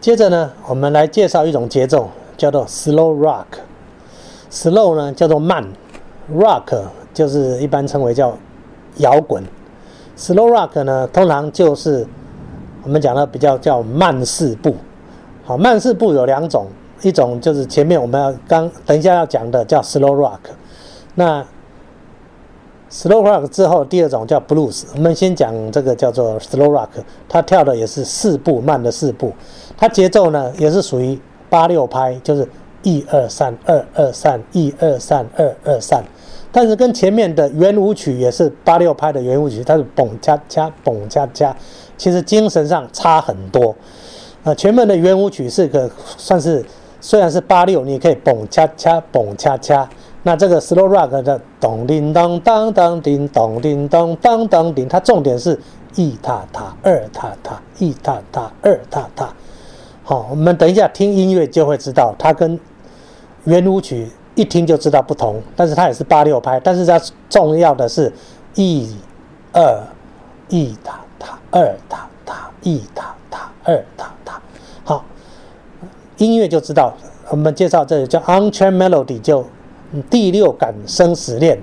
接着呢，我们来介绍一种节奏，叫做 slow rock。slow 呢叫做慢，rock 就是一般称为叫摇滚。slow rock 呢，通常就是我们讲的比较叫慢四步。好，慢四步有两种，一种就是前面我们要刚等一下要讲的叫 slow rock。那 slow rock 之后，第二种叫 blues。我们先讲这个叫做 slow rock，它跳的也是四步慢的四步，它节奏呢也是属于八六拍，就是一二三二二三一二三二二三。但是跟前面的圆舞曲也是八六拍的圆舞曲，它是蹦恰恰蹦恰恰，其实精神上差很多。呃，前面的圆舞曲是个算是虽然是八六，你可以蹦恰恰蹦恰恰。那这个 slow rock 的咚叮咚当当叮咚叮咚当当叮，它重点是一踏踏二踏踏一踏踏二踏踏。好，我们等一下听音乐就会知道，它跟圆舞曲一听就知道不同，但是它也是八六拍，但是它重要的是一二一踏踏二踏踏一踏踏二踏踏。好，音乐就知道，我们介绍这里叫 on chain melody 就。第六感生死恋，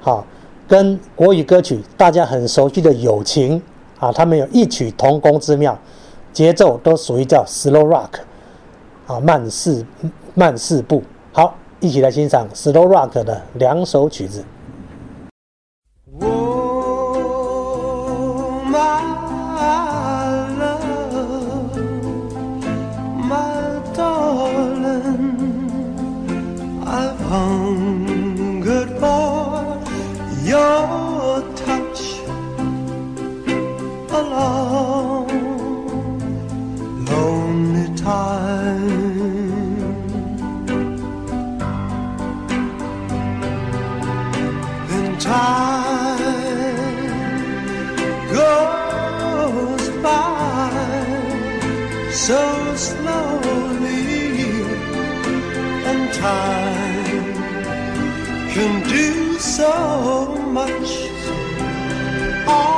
好，跟国语歌曲大家很熟悉的友情啊，他们有异曲同工之妙，节奏都属于叫 slow rock，啊，慢四慢四步。好，一起来欣赏 slow rock 的两首曲子。hungered for your touch along lonely time. Then time goes by so slow. can do so much. All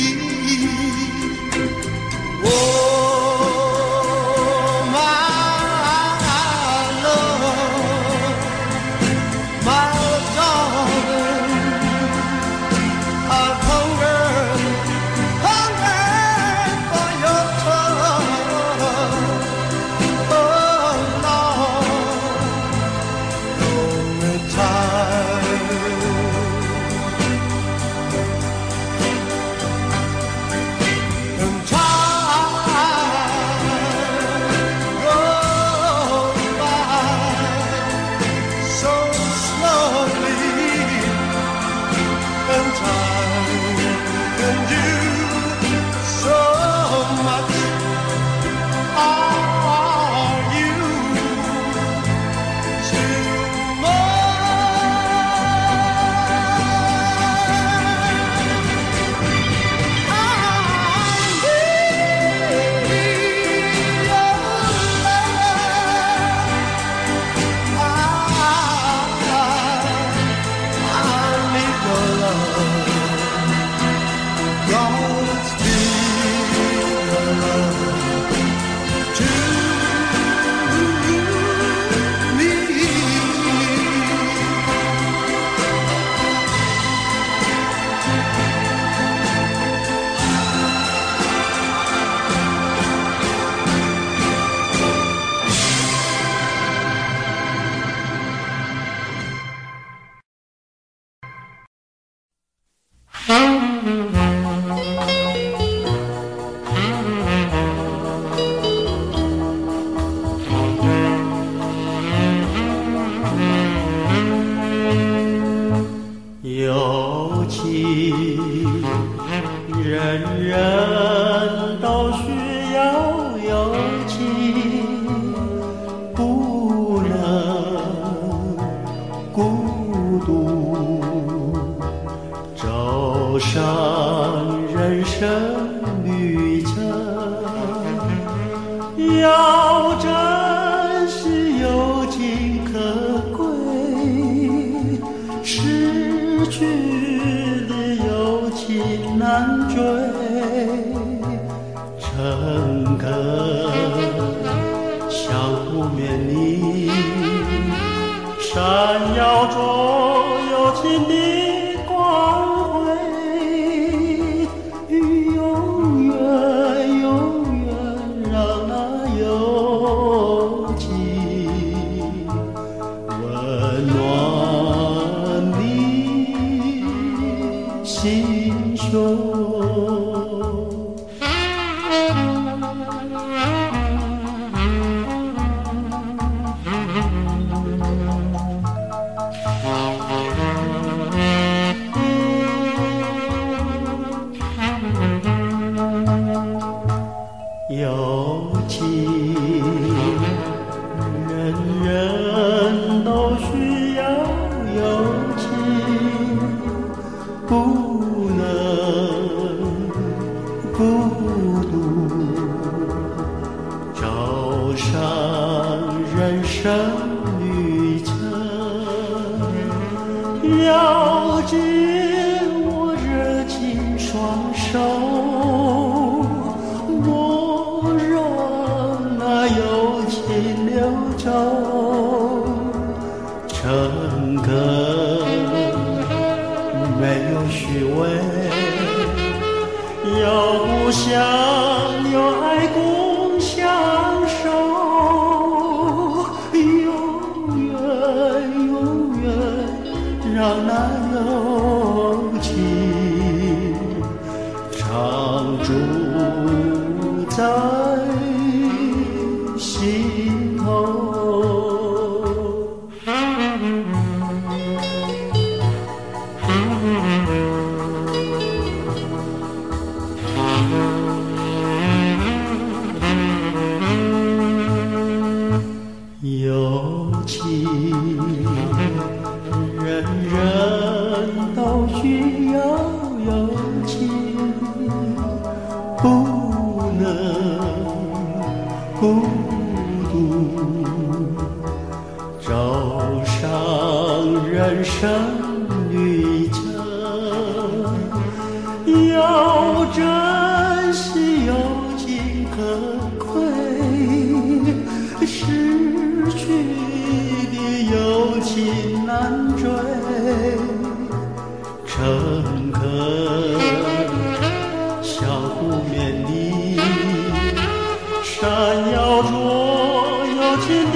上人生旅程，要珍惜友情可贵，失去的友情难追，诚恳相互勉励，闪耀中 show. 孤独，走上人生旅程，要紧握热情双手。莫让那友情流走，诚恳没有虚伪，想。需要友情，不能孤独，走上人生旅程，要珍惜友情可贵。是互勉励，闪耀着友情的